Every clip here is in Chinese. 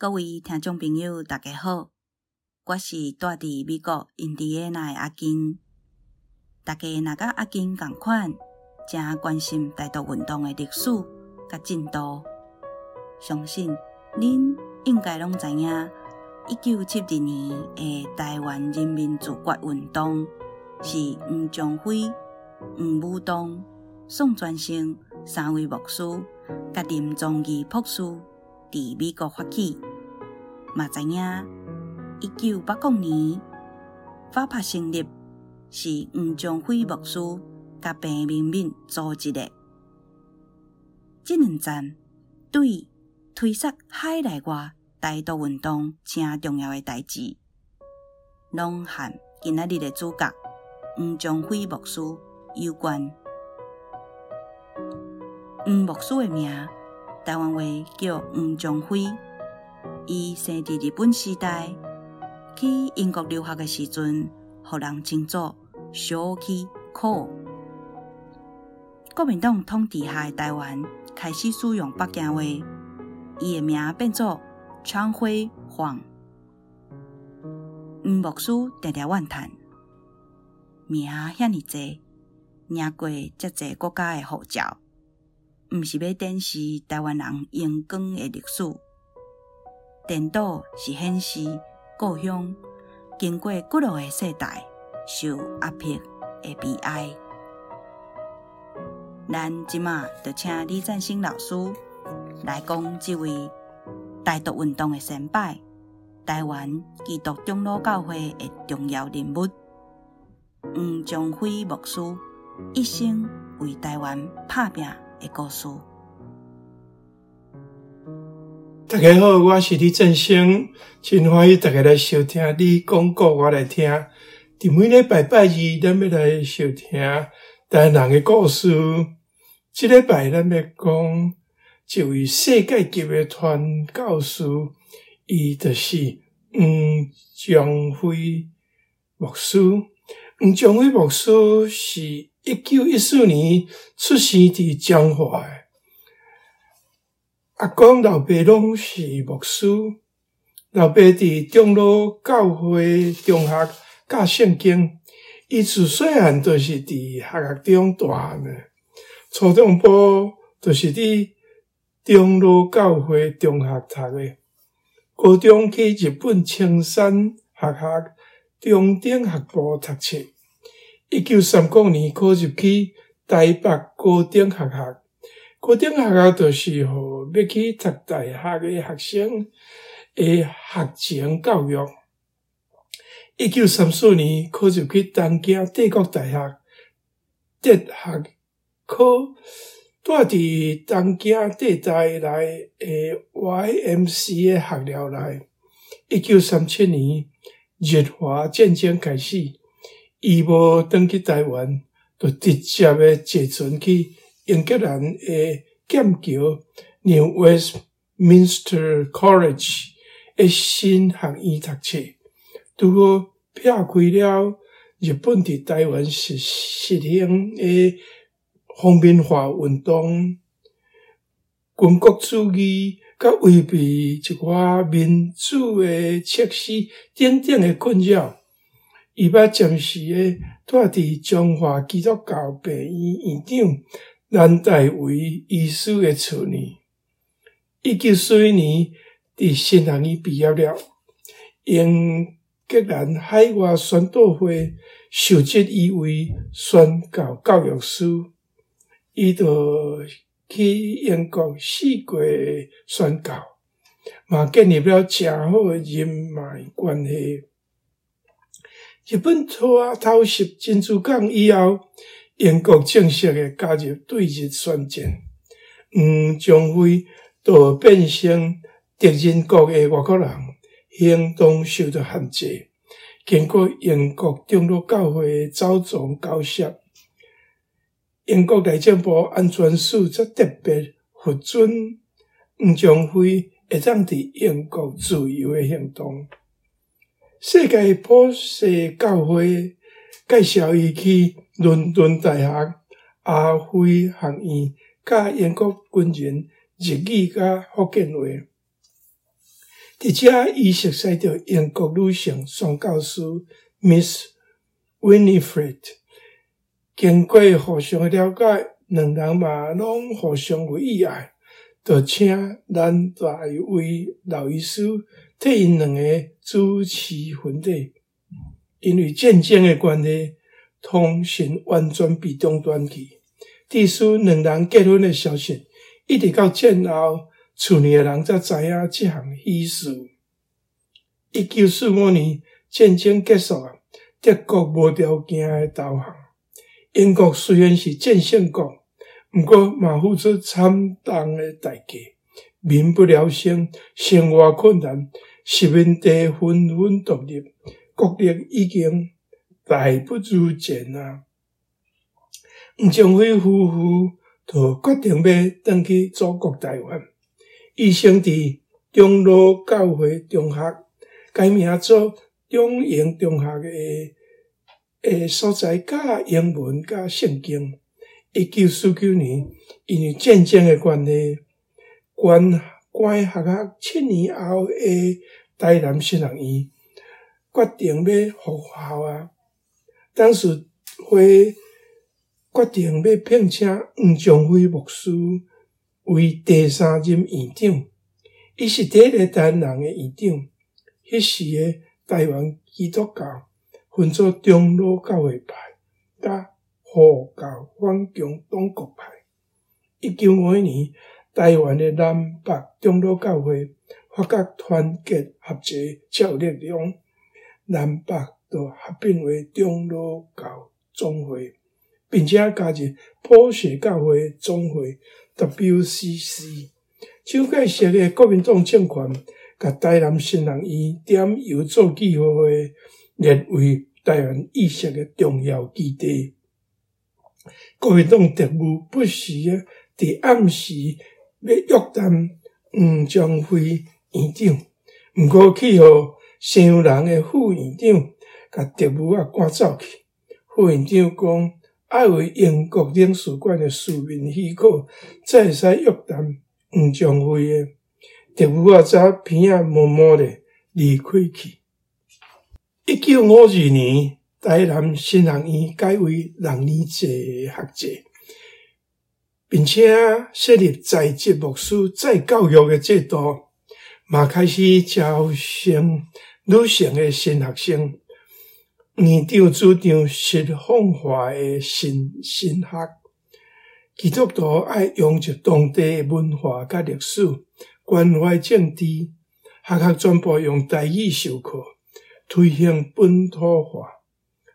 各位听众朋友，大家好，我是住伫美国印第安纳的阿金。大家若甲阿金共款，正关心台独运动的历史甲进度，相信恁应该拢知影，一九七二年的台湾人民自决运动是黄仲辉、黄武东、宋传生三位牧师甲林宗义博士伫美国发起。嘛知影，一九八五年法拍成立是黄仲辉牧师甲彭明敏组织的。这两站对推动海内外台独运动正重要的代志，拢和今仔日的主角黄仲辉牧师有关。黄牧师的名，台湾话叫黄仲辉，伊生伫日本时代，去英国留学的时阵，互人称作小气苦。国民党统治下的台湾开始使用北京话，伊的名变作昌辉黄。黄牧师常常怨叹，名遐尔济，领过遮济国家的护照，毋是要展示台湾人荣光的历史。颠倒是显示故乡经过几落个世代受压迫的悲哀。咱即马就请李占兴老师来讲这位台独运动的先辈，台湾基督长老教会的重要人物黄仲辉牧师一生为台湾拍拼的故事。大家好，我是李振兴，真欢喜大家来收听你讲故，我来听。伫每礼拜拜二，咱要来收听台湾人的故事。这礼拜咱要讲一位世界级的传教士，伊就是黄江辉牧师。黄江辉牧师是一九一四年出生伫江华。阿公老爸拢是牧师，老爸伫长老教会中学教圣经，伊自细汉就是伫学校中大的，初中部就是伫长老教会中学读的，高中去日本青山学校中等学部读册，一九三九年考入去台北高等学校。高等学校就是互要去读大学的学生的学前教育。一九三四年考入去东京帝国大学哲学科，住伫东京帝大内的 YMCA 学寮内。一九三七年日华战争开始，伊无转去台湾，就直接的坐船去。英格兰诶剑桥 New Westminster College 诶新学院读册，拄好撇开了日本伫台湾实实行诶皇民化运动、军国主义，甲违背一寡民主诶设施等等诶困扰，伊捌暂时诶住伫中华基督教病院院长。南大为医师的处女，一九四一年伫新学院毕业了，英格兰海外宣道会授职伊为宣教教育师，伊就去英国四国宣教，嘛建立了诚好的人脉关系。日本拖偷袭珍珠港以后。英国正式的加入对日宣战，黄仲辉就变成敌人国的外国人，行动受到限制。经过英国长老教会遭总交涉，英国内政部安全署则特别核准黄仲辉会当伫英国自由的行动。世界普世教会介绍伊去。伦敦大学阿菲学院教英国军人日语甲福建话，伫遮，伊熟悉着英国女性宋教师 Miss Winifred。经过互相了解，两人嘛拢互相有意爱，就请咱大位老医师替因两个主持婚礼。因为战争的关系，通信完全被中断去。弟兄两人结婚的消息，一直到战后，厝里的人才知影这项喜事。一九四五年战争结束啊，德国无条件的投降。英国虽然是战胜国，毋过嘛付出惨重的代价，民不聊生，生活困难，殖民地纷纷独立。国力已经大不如前啊！吴正辉夫妇就决定要转去祖国台湾，伊先伫中路教会中学改名做中英中学诶诶所在，教英文教圣经。一九四九年，因为战争诶关系，关关学校七年后诶台南新学院。决定要复校啊！当时会决定要聘请吴仲辉牧师为第三任院长，伊是第一个担任的院长。迄时的台湾基督教分做长老教会派、甲护教反共党国派。一九五一年，台湾的南北长老教会发觉团结合作才有力量。南北都合并为中老教总会，并且加入普世教会总会 （WCC）。蒋介石的国民党政权，甲台南新学院点有做记号会，列为台湾意识的重要基地。国民党特务不时啊，伫暗时要约谈黄江辉院长，毋过去互。姓人的副院长甲特务啊赶走去。副院长讲，爱为英国领事馆的市民许可，才会使约谈吴江辉的。特务啊，则偏啊默默的离开去。一九五二年，台南新学院改为六年制学制，并且设立在职牧师再教育的制度，嘛开始招生。女性的新学生，院长主张西方化的新新学，基督徒爱融入当地文化甲历史，关怀政治，学校全部用台语授课，推行本土化。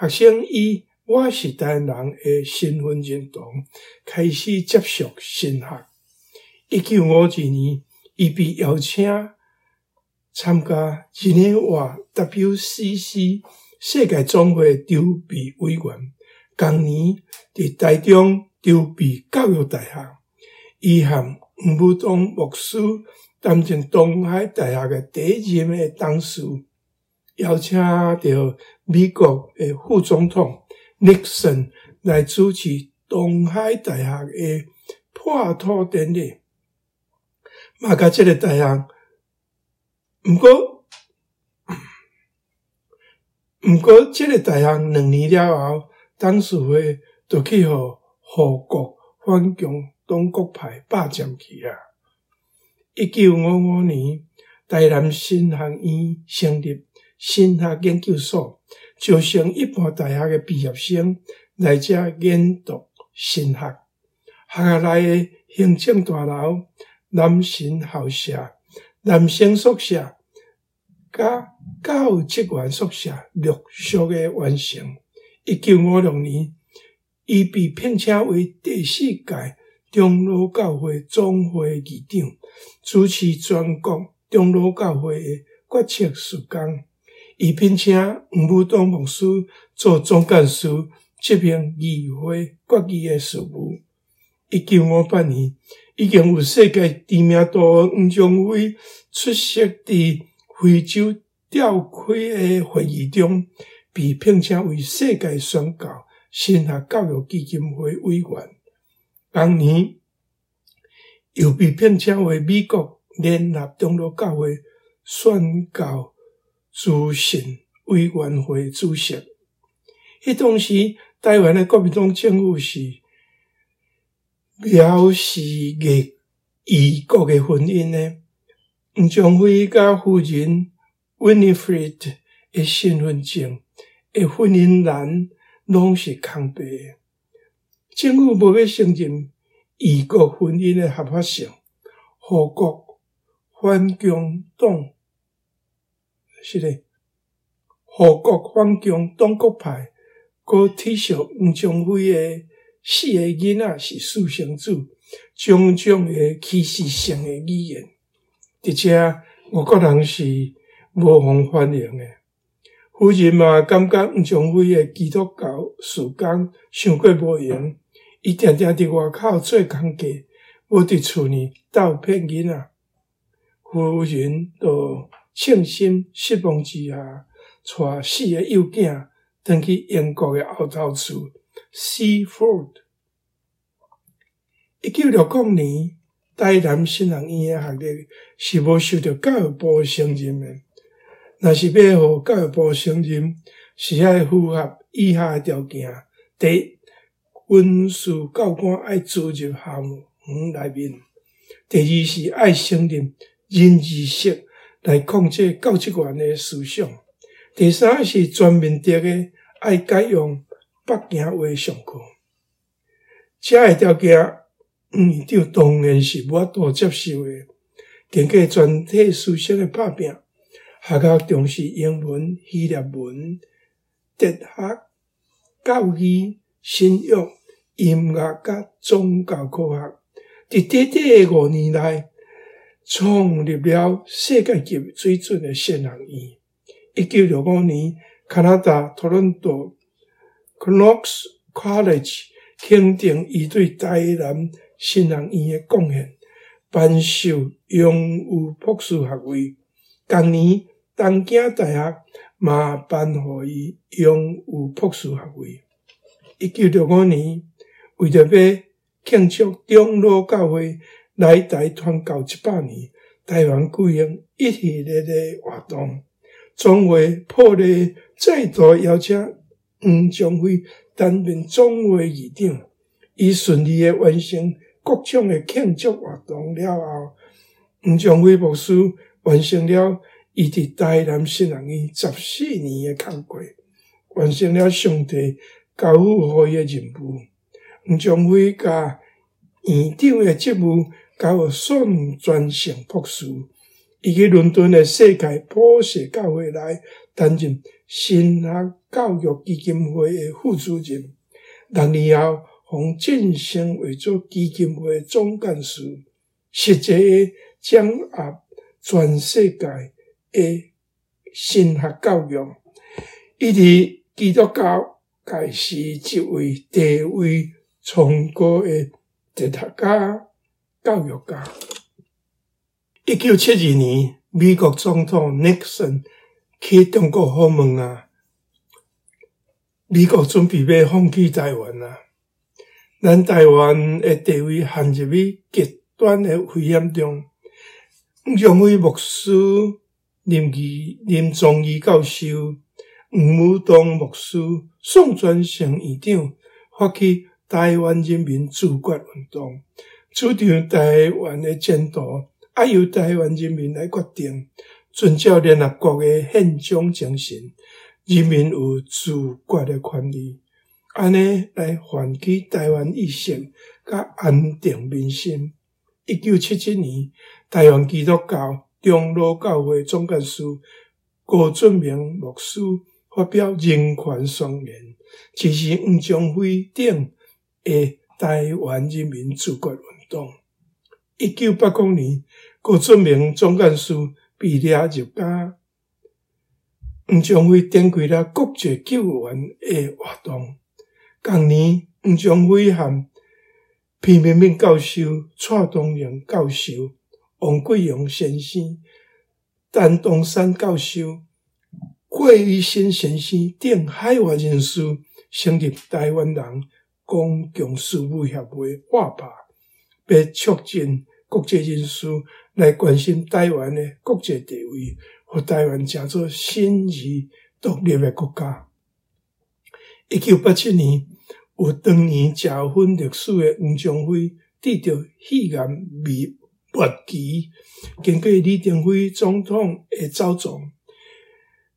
学生以我是台湾人的身份认同，开始接受新学。一九五二年，伊被邀请。参加日内瓦 WCC 世界总会筹备委员，同年伫台中筹备教育大学，伊和吴武东牧师担任东海大学的第一任的董事，邀请到美国的副总统 Nixon 来主持东海大学的破土典礼，马甲即个大学。毋过，毋过，这个大学两年了后，董事会就去互护国反共党国派霸占去啊。一九五五年，台南新学院成立新学研究所，招生一般大学的毕业生来遮研读新学。学校内的行政大楼、男生校舍、男生宿舍。甲教职员宿舍陆续完成。一九五六年，伊被聘请为第四届长老教会总会议长，主持全国长老教会的决策事项。伊聘请吴武东牧师做总干事，执行议会决议的事务。一九五八年，已经有世界知名度吴仲辉出席的。非洲召开的会议中，被聘请为世界宣教新学教育基金会委员。当年又被聘请为美国联合长老教会宣教资审委员会主席。迄当时，台湾的国民党政府是藐视异异国的婚姻呢。吴忠辉甲夫人 Winifred 的身份证的婚姻栏拢是空白的。政府无要承认异国婚姻的合法性，何国反共党是的，何国反共党国派，阁耻笑吴忠辉的四个囡仔是私生子，种种的歧视性的语言。而且外国人是无法欢迎的。夫人嘛感觉吴忠辉的基督教事工伤过无用，伊定定伫外口做工价，无伫厝里逗骗囡仔。夫人就伤心失望之下，带四个幼囝转去英国的后头厝 Seaford。一九六五年。台南新人医院学历是无受到教育部承认的。若是要互教育部承认，是爱符合以下的条件：第一，军事教官爱住入校园内面；第二是爱承认人治式来控制教职员的思想；第三是全面的爱改用北京话上课。这个条件。院长当然是无法度接受的。经过全体师生的打拼，学校重视英文、希腊文、哲学、教育、信仰、音乐甲宗教科学。伫短短五年内，创立了世界级水准的新人院。一九六五年，加拿大多伦多 Knox College 肯定伊对台南。新人医的贡献，颁授荣誉博士学位。同年，东京大学嘛颁予伊荣誉博士学位。一九六五年，为着要庆祝长老教会来台传教一百年，台湾举行一系列的活动。总会破例再度邀请黄宗辉担任总会议长，以顺利的完成。各种的庆祝活动了后，吴忠辉牧师完成了伊伫台南新人医十四年的工作，完成了上帝交付予伊的任务。吴忠辉甲院长的职务交予孙传成博士，伊去伦敦的世界普世教会来担任神学教育基金会的副主任，六年后。从晋升为做基金会总干事，实际掌握全世界的神学教育。伊伫基督教界是一位地位崇高的哲学家、教育家。一九七二年，美国总统尼克森去中国访问啊，美国准备要放弃台湾啊。咱台湾的地位陷入于极端的危险中。吴忠辉牧师、林义、林宗义教授、吴武东牧师、宋传成院长发起台湾人民自决运动，主张台湾的前途要由台湾人民来决定，遵照联合国的宪章精神，人民有自决的权利。安尼来唤起台湾意识，甲安定民心。一九七七年，台湾基督教长老教会总干事郭俊明牧师发表人权宣言，支持吴忠辉等的台湾人民自决运动。一九八九年，郭俊明总干事被抓入监，吴忠辉展开了国际救援的活动。同年，吴忠辉和皮明明教授、蔡东荣教授、王贵荣先生、陈东山教授、郭玉新先生等海外人士，成立台湾人公共事务协会（画吧），要促进国际人士来关心台湾的国际地位，和台湾成做新义独立的国家。一九八七年，有当年食有份历史的黄宗辉，得到肺癌末末期，经过李登辉总统的走总，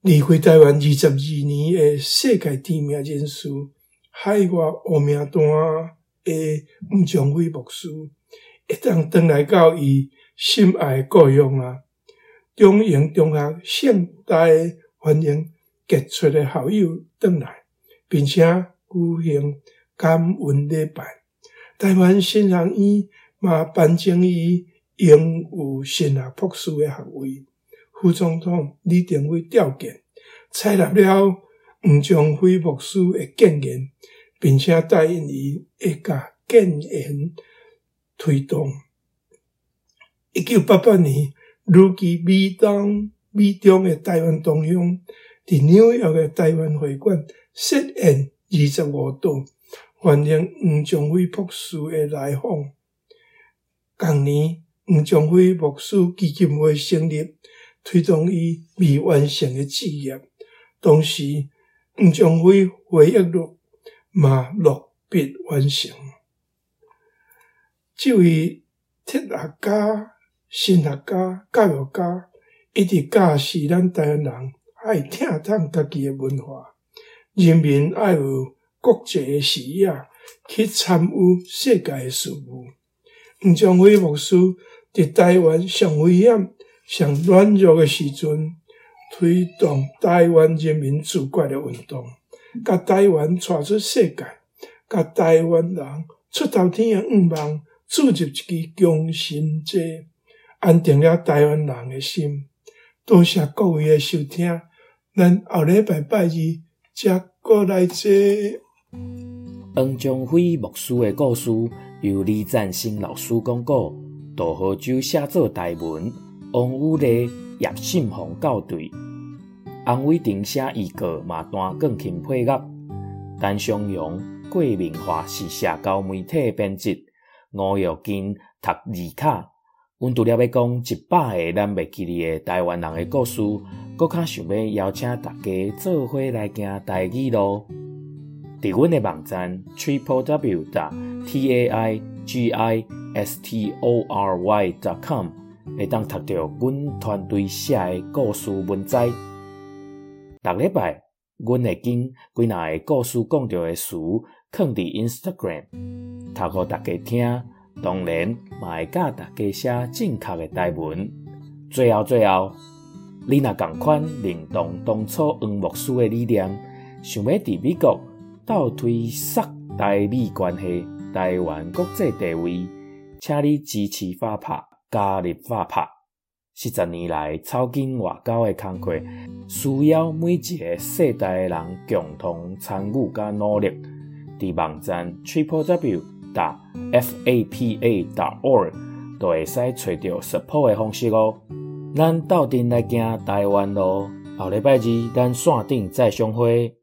离开台湾二十二年的世界知名人士，海外黑名单的黄宗辉牧师，一当转来到伊心爱故乡啊，中英中学盛大欢迎杰出的校友转来，并且举行感恩礼拜。台湾新人医嘛颁赠伊拥有神学博士的学位。副总统李登辉召见，采纳了黄宗辉牧师的建言，并且答应伊会甲建言推动。一九八八年，如期美东美中的台湾同乡，伫纽约的台湾会馆设宴二十五度，欢迎黄宗辉博士的来访。同年，黄宗辉博士基金会成立。推动伊未完成的志业，同时黄宗辉回忆录嘛落笔完成。这位哲学家、神学家、教育家，一直教示咱台湾人爱听懂家己的文化，人民爱有国际的视野去参与世界事务。黄宗辉牧师伫台湾上危险。上软弱的时阵，推动台湾人民自决的运动，甲台湾带出世界，甲台湾人出头天的愿望，注入一支强心剂，安定了台湾人的心。多谢各位的收听，咱后礼拜拜二再过来坐。黄宗辉牧师的故事由李赞新老师讲过，杜豪洲写作台文。王宇丽、叶信宏校对，安伟霆写预告，嘛单钢琴配乐，陈湘阳、郭明华是社交媒体编辑，吴玉金读字卡。阮除了要讲一百个咱袂记哩个台湾人的故事，阁较想要邀请大家做伙来行台语咯。伫阮的网站 triple w dot t a i g i s t o r y dot com。会当读到阮团队写的故事文摘。逐礼拜，阮会将几若个故事讲到的词，放伫 Instagram，读互大家听。当然，也会教大家写正确的台文。最后，最后，你若共款认同当初黄牧师的理念，想要伫美国倒推萨台美关系、台湾国际地位，请你支持法拍。加入法拍，四十年来草根外交的工作，需要每一个世代的人共同参与加努力。伫网站 triple w 打 f a p a dot org 都会使找到 support 的方式哦。咱斗阵来行台湾咯，后礼拜二咱线顶再相会。